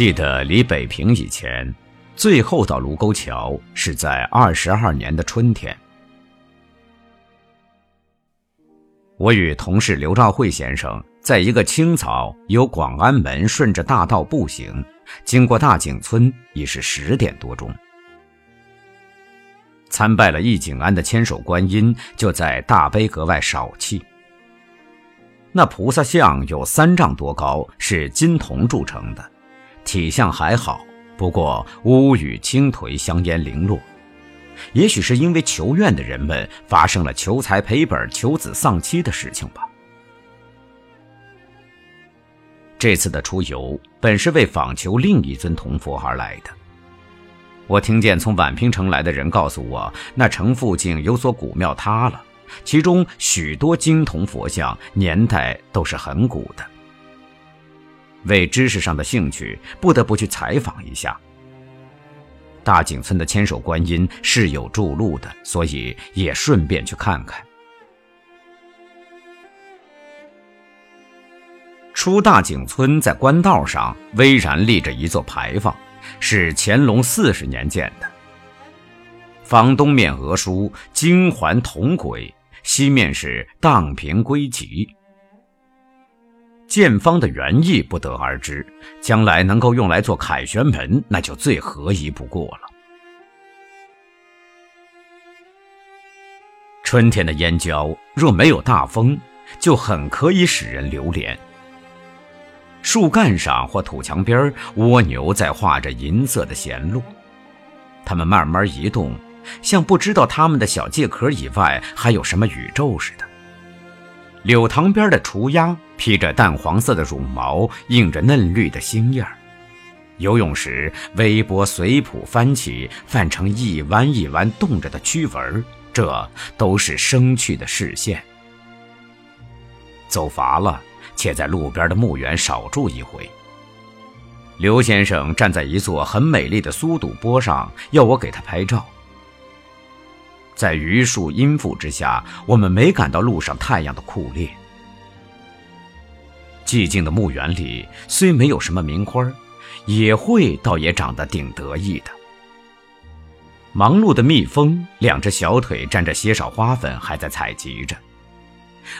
记得离北平以前，最后到卢沟桥是在二十二年的春天。我与同事刘兆慧先生在一个清早由广安门顺着大道步行，经过大井村，已是十点多钟。参拜了义景庵的千手观音，就在大悲阁外少气。那菩萨像有三丈多高，是金铜铸成的，体相还好，不过乌羽青颓，香烟零落。也许是因为求愿的人们发生了求财赔本、求子丧妻的事情吧。这次的出游本是为访求另一尊铜佛而来的。我听见从宛平城来的人告诉我，那城附近有所古庙塌了，其中许多金铜佛像年代都是很古的。为知识上的兴趣，不得不去采访一下。大井村的千手观音是有筑路的，所以也顺便去看看。出大井村，在官道上巍然立着一座牌坊。是乾隆四十年建的，房东面额书“金环铜轨”，西面是“荡平归集”。建方的原意不得而知，将来能够用来做凯旋门，那就最合宜不过了。春天的燕郊若没有大风，就很可以使人流连。树干上或土墙边，蜗牛在画着银色的弦路，它们慢慢移动，像不知道它们的小介壳以外还有什么宇宙似的。柳塘边的雏鸭披着淡黄色的绒毛，映着嫩绿的星叶游泳时，微波随谱翻起，泛成一弯一弯动着的曲纹，这都是生趣的视线。走乏了。且在路边的墓园少住一回。刘先生站在一座很美丽的苏堵坡上，要我给他拍照。在榆树荫覆之下，我们没感到路上太阳的酷烈。寂静的墓园里虽没有什么名花，野卉倒也长得挺得意的。忙碌的蜜蜂，两只小腿沾着些少花粉，还在采集着。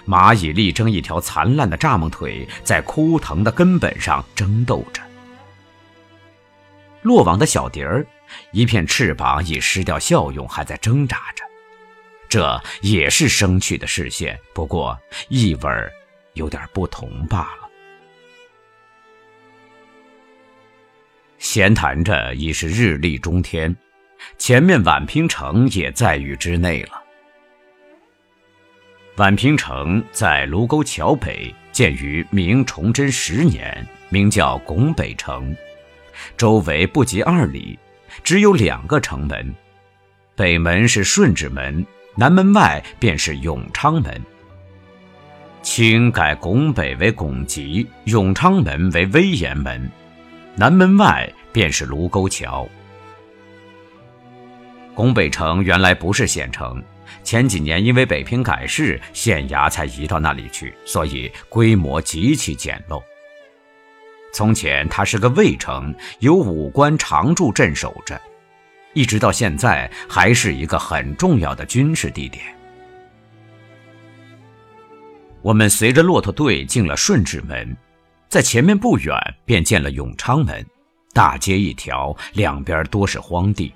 蚂蚁力争一条残烂的蚱蜢腿，在枯藤的根本上争斗着。落网的小蝶儿，一片翅膀已失掉效用，还在挣扎着。这也是生趣的视线，不过意味儿有点不同罢了。闲谈着已是日历中天，前面宛平城也在于之内了。宛平城在卢沟桥北，建于明崇祯十年，名叫拱北城，周围不及二里，只有两个城门，北门是顺治门，南门外便是永昌门。清改拱北为拱极，永昌门为威严门，南门外便是卢沟桥。拱北城原来不是县城。前几年因为北平改市，县衙才移到那里去，所以规模极其简陋。从前它是个卫城，有武官常驻镇守着，一直到现在还是一个很重要的军事地点。我们随着骆驼队进了顺治门，在前面不远便见了永昌门，大街一条，两边多是荒地。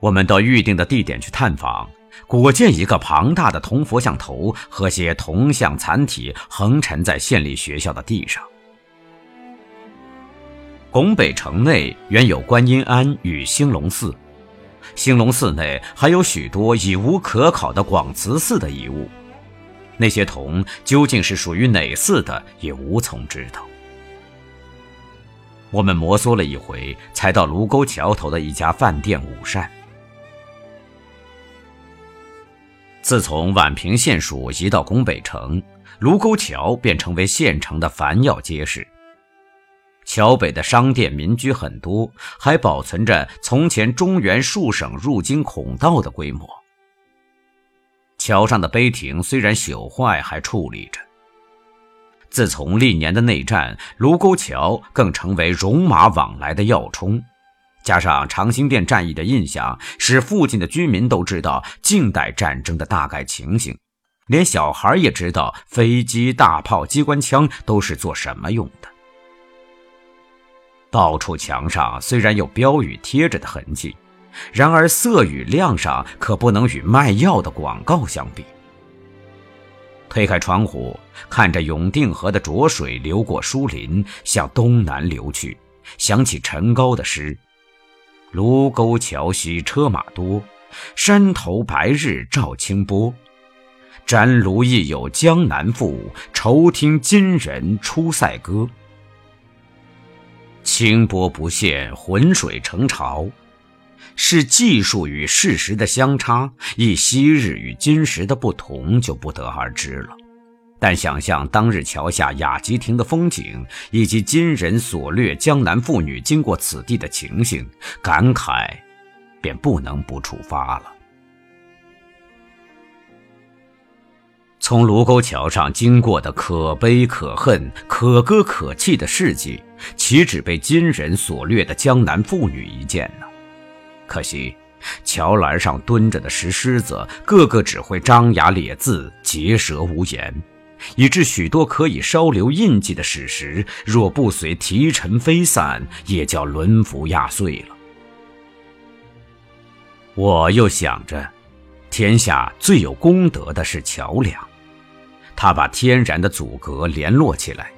我们到预定的地点去探访，果见一个庞大的铜佛像头和些铜像残体横陈在县立学校的地上。拱北城内原有观音庵与兴隆寺，兴隆寺内还有许多已无可考的广慈寺的遗物，那些铜究竟是属于哪寺的，也无从知道。我们摩挲了一回，才到卢沟桥头的一家饭店午膳。自从宛平县署移到拱北城，卢沟桥便成为县城的繁要街市。桥北的商店民居很多，还保存着从前中原数省入京孔道的规模。桥上的碑亭虽然朽坏，还矗立着。自从历年的内战，卢沟桥更成为戎马往来的要冲。加上长兴店战役的印象，使附近的居民都知道近代战争的大概情形，连小孩也知道飞机、大炮、机关枪都是做什么用的。到处墙上虽然有标语贴着的痕迹，然而色与亮上可不能与卖药的广告相比。推开窗户，看着永定河的浊水流过树林，向东南流去，想起陈高的诗：“卢沟桥西车马多，山头白日照清波。沾炉亦有江南赋，愁听金人出塞歌。清波不现，浑水成潮。”是技术与事实的相差，亦昔日与今时的不同，就不得而知了。但想象当日桥下雅集亭的风景，以及金人所掠江南妇女经过此地的情形，感慨便不能不触发了。从卢沟桥上经过的可悲可恨、可歌可泣的事迹，岂止被金人所掠的江南妇女一件呢？可惜，桥栏上蹲着的石狮子，个个只会张牙咧字、结舌无言，以致许多可以稍留印记的史实，若不随提尘飞散，也叫轮辐压碎了。我又想着，天下最有功德的是桥梁，它把天然的阻隔联络起来，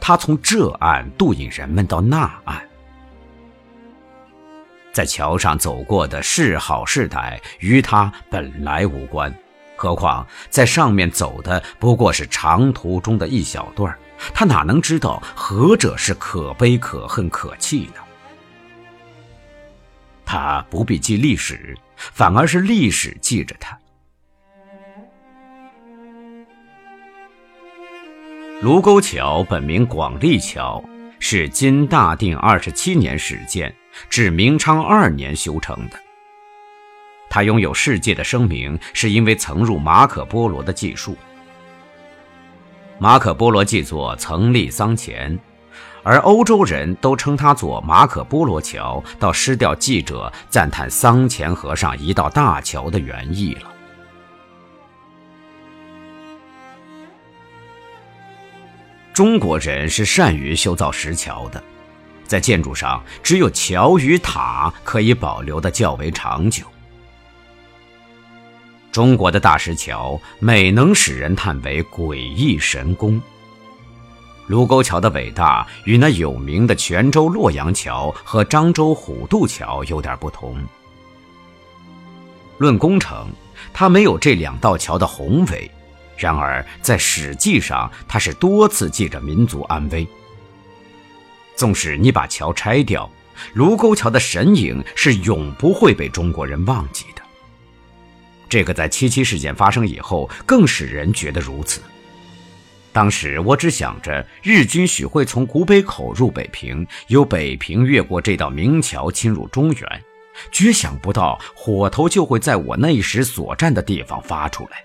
他从这岸渡引人们到那岸。在桥上走过的是好是歹，与他本来无关。何况在上面走的不过是长途中的一小段他哪能知道何者是可悲、可恨、可气呢？他不必记历史，反而是历史记着他。卢沟桥本名广利桥，是金大定二十七年始建。至明昌二年修成的，它拥有世界的声名，是因为曾入马可波罗的记述。马可波罗记作曾立桑前，而欧洲人都称它作马可波罗桥，到失掉记者赞叹桑前河上一道大桥的原意了。中国人是善于修造石桥的。在建筑上，只有桥与塔可以保留的较为长久。中国的大石桥，美能使人叹为诡异神功。卢沟桥的伟大，与那有名的泉州洛阳桥和漳州虎渡桥有点不同。论工程，它没有这两道桥的宏伟；然而在史记上，他是多次记着民族安危。纵使你把桥拆掉，卢沟桥的神影是永不会被中国人忘记的。这个在七七事件发生以后，更使人觉得如此。当时我只想着日军许会从古北口入北平，由北平越过这道明桥侵入中原，绝想不到火头就会在我那时所站的地方发出来。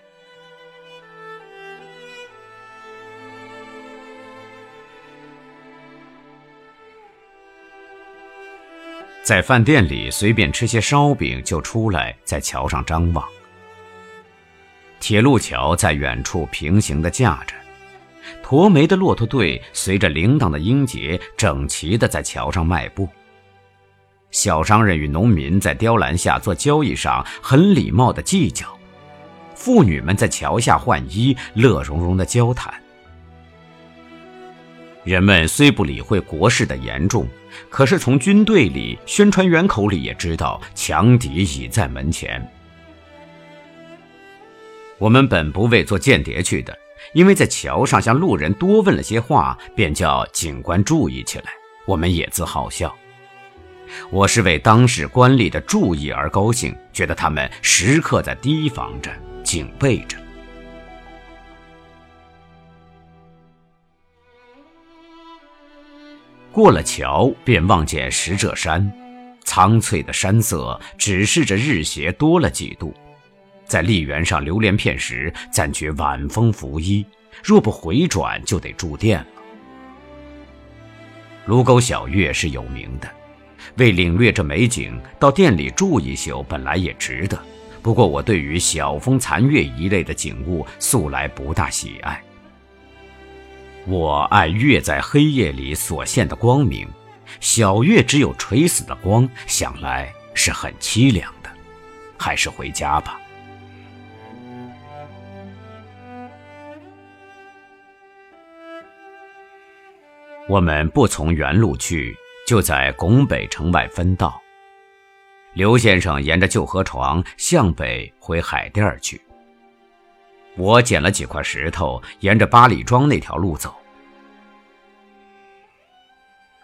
在饭店里随便吃些烧饼就出来，在桥上张望。铁路桥在远处平行的架着，驼眉的骆驼队随着铃铛的音节整齐的在桥上迈步。小商人与农民在雕栏下做交易上很礼貌的计较，妇女们在桥下换衣，乐融融的交谈。人们虽不理会国事的严重，可是从军队里、宣传员口里也知道强敌已在门前。我们本不为做间谍去的，因为在桥上向路人多问了些话，便叫警官注意起来。我们也自好笑。我是为当时官吏的注意而高兴，觉得他们时刻在提防着、警备着。过了桥，便望见石柘山，苍翠的山色指示着日斜多了几度。在丽园上流连片时，暂觉晚风拂衣，若不回转，就得住店了。卢沟晓月是有名的，为领略这美景，到店里住一宿本来也值得。不过我对于晓风残月一类的景物，素来不大喜爱。我爱月在黑夜里所现的光明，小月只有垂死的光，想来是很凄凉的，还是回家吧。我们不从原路去，就在拱北城外分道。刘先生沿着旧河床向北回海淀去。我捡了几块石头，沿着八里庄那条路走。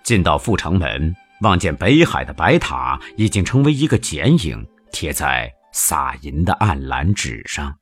进到阜成门，望见北海的白塔已经成为一个剪影，贴在撒银的暗蓝纸上。